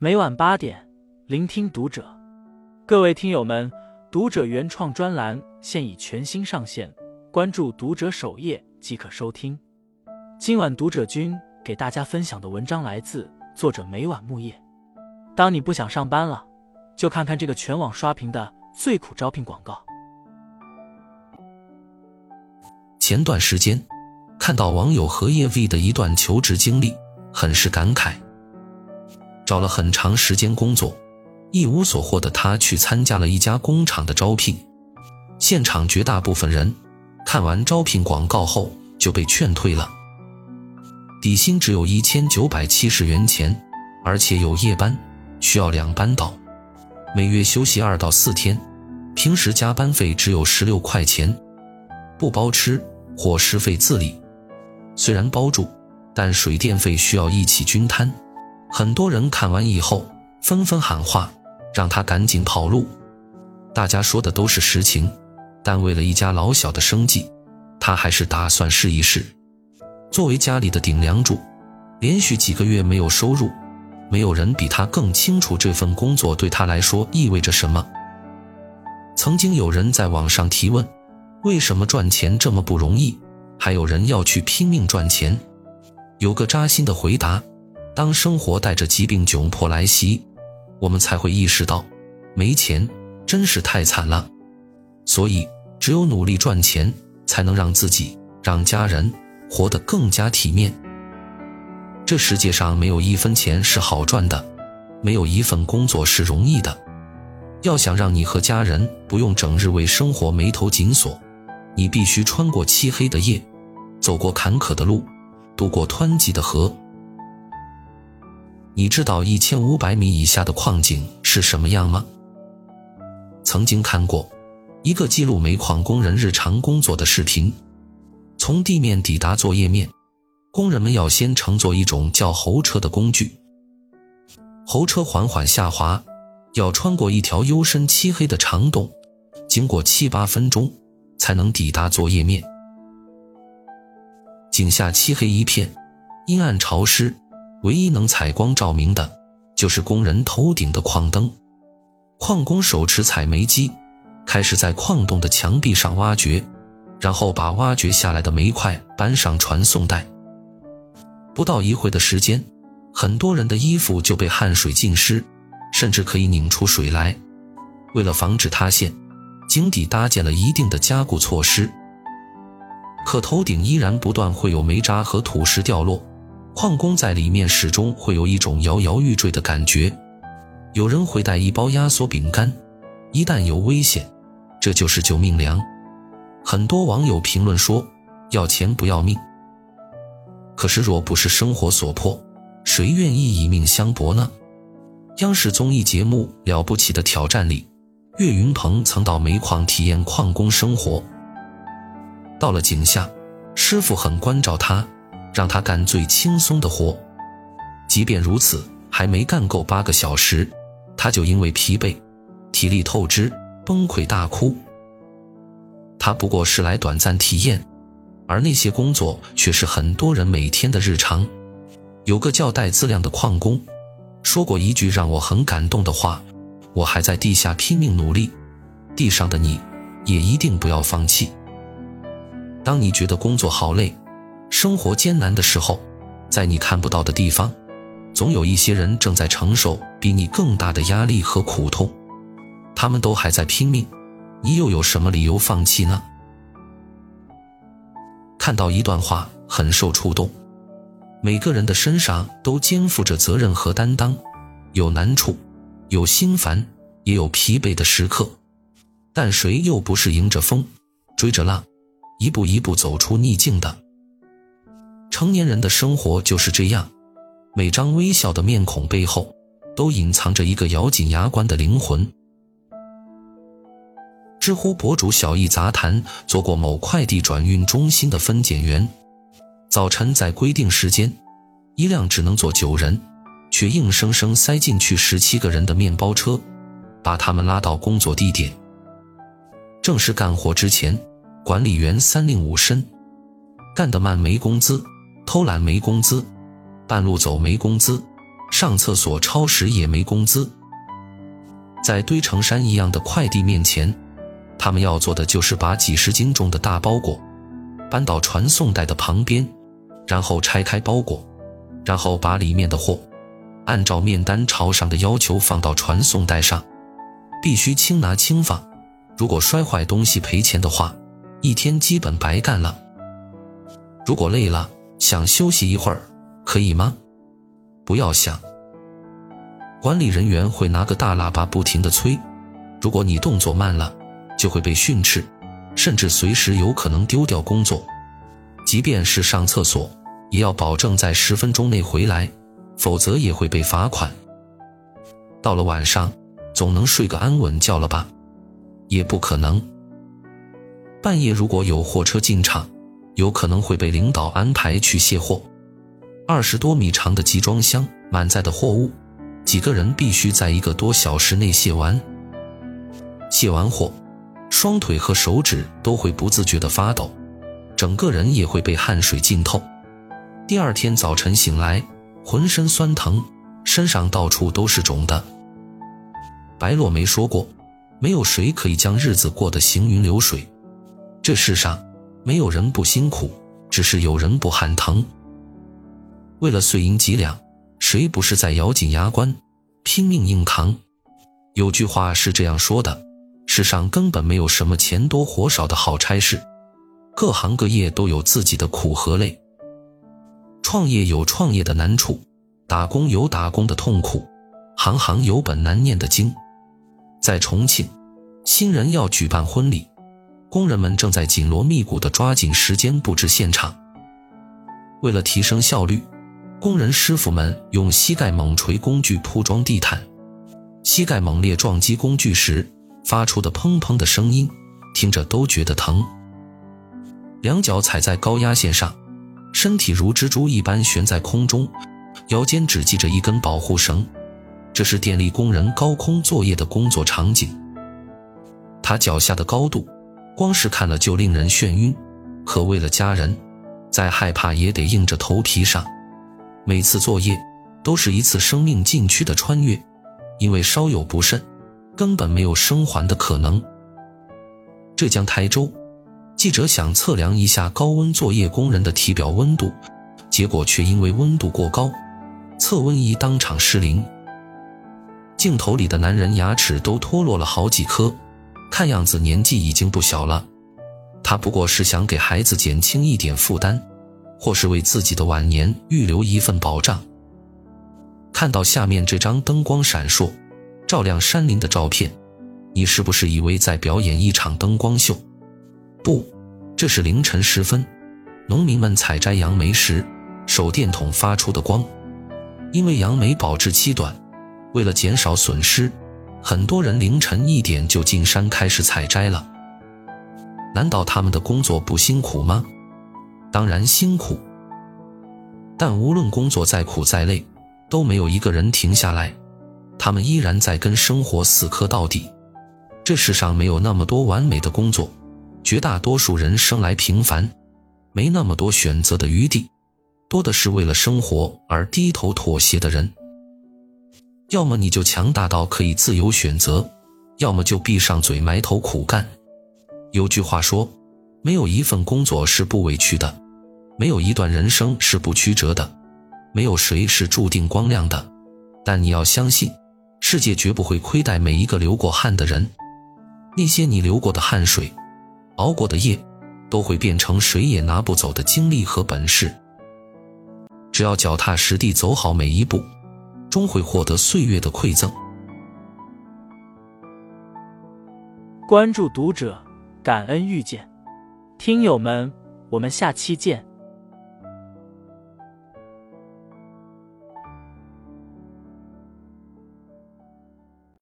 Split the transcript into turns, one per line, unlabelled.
每晚八点，聆听读者。各位听友们，读者原创专栏现已全新上线，关注读者首页即可收听。今晚读者君给大家分享的文章来自作者每晚木叶。当你不想上班了，就看看这个全网刷屏的最苦招聘广告。
前段时间看到网友荷叶 V 的一段求职经历，很是感慨。找了很长时间工作，一无所获的他去参加了一家工厂的招聘。现场绝大部分人看完招聘广告后就被劝退了。底薪只有一千九百七十元钱，而且有夜班，需要两班倒，每月休息二到四天，平时加班费只有十六块钱，不包吃，伙食费自理。虽然包住，但水电费需要一起均摊。很多人看完以后纷纷喊话，让他赶紧跑路。大家说的都是实情，但为了一家老小的生计，他还是打算试一试。作为家里的顶梁柱，连续几个月没有收入，没有人比他更清楚这份工作对他来说意味着什么。曾经有人在网上提问：为什么赚钱这么不容易？还有人要去拼命赚钱？有个扎心的回答。当生活带着疾病窘迫来袭，我们才会意识到，没钱真是太惨了。所以，只有努力赚钱，才能让自己、让家人活得更加体面。这世界上没有一分钱是好赚的，没有一份工作是容易的。要想让你和家人不用整日为生活眉头紧锁，你必须穿过漆黑的夜，走过坎坷的路，渡过湍急的河。你知道一千五百米以下的矿井是什么样吗？曾经看过一个记录煤矿工人日常工作的视频。从地面抵达作业面，工人们要先乘坐一种叫猴车的工具。猴车缓缓下滑，要穿过一条幽深漆黑的长洞，经过七八分钟才能抵达作业面。井下漆黑一片，阴暗潮湿。唯一能采光照明的，就是工人头顶的矿灯。矿工手持采煤机，开始在矿洞的墙壁上挖掘，然后把挖掘下来的煤块搬上传送带。不到一会的时间，很多人的衣服就被汗水浸湿，甚至可以拧出水来。为了防止塌陷，井底搭建了一定的加固措施，可头顶依然不断会有煤渣和土石掉落。矿工在里面始终会有一种摇摇欲坠的感觉。有人会带一包压缩饼干，一旦有危险，这就是救命粮。很多网友评论说：“要钱不要命。”可是若不是生活所迫，谁愿意以命相搏呢？央视综艺节目《了不起的挑战》里，岳云鹏曾到煤矿体验矿工生活。到了井下，师傅很关照他。让他干最轻松的活，即便如此，还没干够八个小时，他就因为疲惫、体力透支崩溃大哭。他不过是来短暂体验，而那些工作却是很多人每天的日常。有个叫戴自亮的矿工说过一句让我很感动的话：“我还在地下拼命努力，地上的你也一定不要放弃。当你觉得工作好累。”生活艰难的时候，在你看不到的地方，总有一些人正在承受比你更大的压力和苦痛。他们都还在拼命，你又有什么理由放弃呢？看到一段话，很受触动。每个人的身上都肩负着责任和担当，有难处，有心烦，也有疲惫的时刻。但谁又不是迎着风，追着浪，一步一步走出逆境的？成年人的生活就是这样，每张微笑的面孔背后，都隐藏着一个咬紧牙关的灵魂。知乎博主小易杂谈做过某快递转运中心的分拣员，早晨在规定时间，一辆只能坐九人，却硬生生塞进去十七个人的面包车，把他们拉到工作地点。正式干活之前，管理员三令五申，干得慢没工资。偷懒没工资，半路走没工资，上厕所超时也没工资。在堆成山一样的快递面前，他们要做的就是把几十斤重的大包裹搬到传送带的旁边，然后拆开包裹，然后把里面的货按照面单朝上的要求放到传送带上，必须轻拿轻放。如果摔坏东西赔钱的话，一天基本白干了。如果累了想休息一会儿，可以吗？不要想。管理人员会拿个大喇叭不停地催，如果你动作慢了，就会被训斥，甚至随时有可能丢掉工作。即便是上厕所，也要保证在十分钟内回来，否则也会被罚款。到了晚上，总能睡个安稳觉了吧？也不可能。半夜如果有货车进场，有可能会被领导安排去卸货。二十多米长的集装箱满载的货物。几个人必须在一个多小时内卸完。卸完货，双腿和手指都会不自觉地发抖，整个人也会被汗水浸透。第二天早晨醒来，浑身酸疼，身上到处都是肿的。白落梅说过：“没有谁可以将日子过得行云流水。这世上没有人不辛苦，只是有人不喊疼。为了碎银几两。”谁不是在咬紧牙关，拼命硬扛？有句话是这样说的：世上根本没有什么钱多活少的好差事，各行各业都有自己的苦和累。创业有创业的难处，打工有打工的痛苦，行行有本难念的经。在重庆，新人要举办婚礼，工人们正在紧锣密鼓地抓紧时间布置现场。为了提升效率。工人师傅们用膝盖猛锤工具铺装地毯，膝盖猛烈撞击工具时发出的砰砰的声音，听着都觉得疼。两脚踩在高压线上，身体如蜘蛛一般悬在空中，腰间只系着一根保护绳。这是电力工人高空作业的工作场景。他脚下的高度，光是看了就令人眩晕。可为了家人，再害怕也得硬着头皮上。每次作业都是一次生命禁区的穿越，因为稍有不慎，根本没有生还的可能。浙江台州，记者想测量一下高温作业工人的体表温度，结果却因为温度过高，测温仪当场失灵。镜头里的男人牙齿都脱落了好几颗，看样子年纪已经不小了。他不过是想给孩子减轻一点负担。或是为自己的晚年预留一份保障。看到下面这张灯光闪烁、照亮山林的照片，你是不是以为在表演一场灯光秀？不，这是凌晨时分，农民们采摘杨梅时手电筒发出的光。因为杨梅保质期短，为了减少损失，很多人凌晨一点就进山开始采摘了。难道他们的工作不辛苦吗？当然辛苦，但无论工作再苦再累，都没有一个人停下来。他们依然在跟生活死磕到底。这世上没有那么多完美的工作，绝大多数人生来平凡，没那么多选择的余地，多的是为了生活而低头妥协的人。要么你就强大到可以自由选择，要么就闭上嘴埋头苦干。有句话说。没有一份工作是不委屈的，没有一段人生是不曲折的，没有谁是注定光亮的。但你要相信，世界绝不会亏待每一个流过汗的人。那些你流过的汗水，熬过的夜，都会变成谁也拿不走的经历和本事。只要脚踏实地走好每一步，终会获得岁月的馈赠。
关注读者，感恩遇见。听友们，我们下期见。